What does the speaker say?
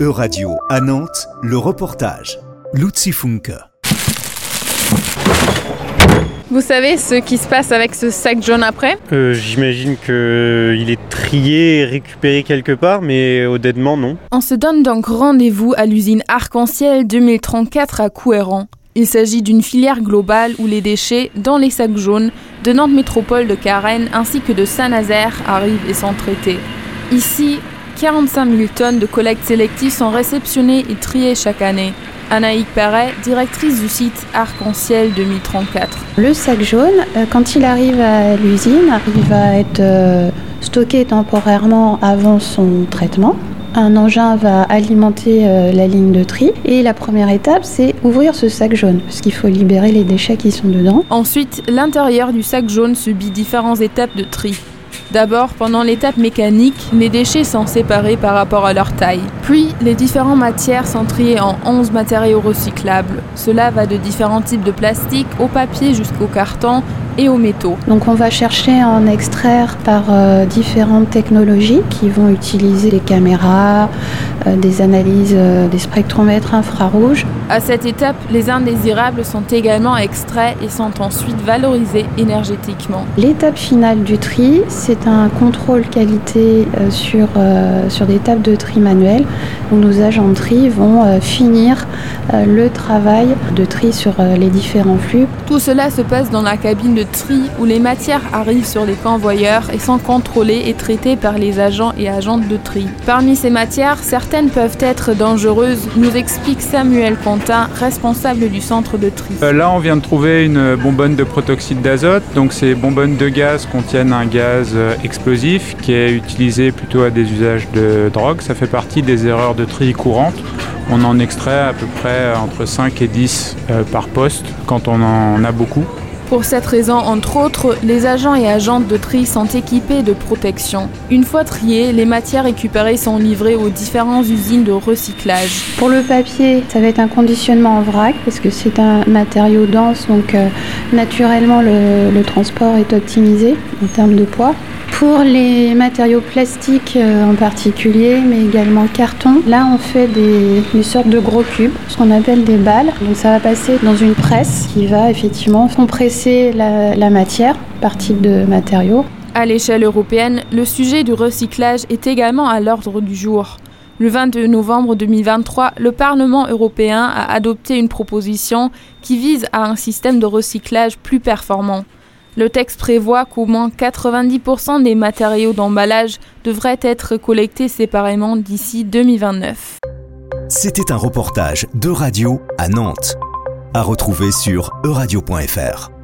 E-Radio à Nantes, le reportage. Luzi Funke. Vous savez ce qui se passe avec ce sac jaune après? Euh, J'imagine qu'il est trié et récupéré quelque part, mais honnêtement, non. On se donne donc rendez-vous à l'usine Arc-en-Ciel 2034 à Couéran. Il s'agit d'une filière globale où les déchets, dans les sacs jaunes, de Nantes Métropole de Carène ainsi que de Saint-Nazaire arrivent et sont traités. Ici, 45 000 tonnes de collecte sélective sont réceptionnées et triées chaque année. Anaïque Perret, directrice du site Arc-en-Ciel 2034. Le sac jaune, euh, quand il arrive à l'usine, il va être euh, stocké temporairement avant son traitement. Un engin va alimenter euh, la ligne de tri et la première étape c'est ouvrir ce sac jaune parce qu'il faut libérer les déchets qui sont dedans. Ensuite, l'intérieur du sac jaune subit différentes étapes de tri. D'abord, pendant l'étape mécanique, les déchets sont séparés par rapport à leur taille. Puis, les différentes matières sont triées en 11 matériaux recyclables. Cela va de différents types de plastique au papier jusqu'au carton et aux métaux. Donc on va chercher à en extraire par euh, différentes technologies qui vont utiliser des caméras, euh, des analyses, euh, des spectromètres infrarouges. À cette étape, les indésirables sont également extraits et sont ensuite valorisés énergétiquement. L'étape finale du tri, c'est un contrôle qualité sur, sur des tables de tri manuelles où nos agents de tri vont finir le travail de tri sur les différents flux. Tout cela se passe dans la cabine de où les matières arrivent sur les convoyeurs et sont contrôlées et traitées par les agents et agentes de tri. Parmi ces matières, certaines peuvent être dangereuses, nous explique Samuel Contin, responsable du centre de tri. Euh, Là, on vient de trouver une bonbonne de protoxyde d'azote. Donc, ces bonbonnes de gaz contiennent un gaz euh, explosif qui est utilisé plutôt à des usages de drogue. Ça fait partie des erreurs de tri courantes. On en extrait à peu près entre 5 et 10 euh, par poste quand on en a beaucoup. Pour cette raison, entre autres, les agents et agentes de tri sont équipés de protection. Une fois triées, les matières récupérées sont livrées aux différentes usines de recyclage. Pour le papier, ça va être un conditionnement en vrac parce que c'est un matériau dense, donc euh, naturellement le, le transport est optimisé en termes de poids. Pour les matériaux plastiques euh, en particulier, mais également carton, là on fait des, sortes de gros cubes, ce qu'on appelle des balles. Donc ça va passer dans une presse qui va effectivement compresser la, la matière par type de matériau. À l'échelle européenne, le sujet du recyclage est également à l'ordre du jour. Le 22 novembre 2023, le Parlement européen a adopté une proposition qui vise à un système de recyclage plus performant. Le texte prévoit qu'au moins 90% des matériaux d'emballage devraient être collectés séparément d'ici 2029. C'était un reportage de radio à Nantes. À retrouver sur euradio.fr.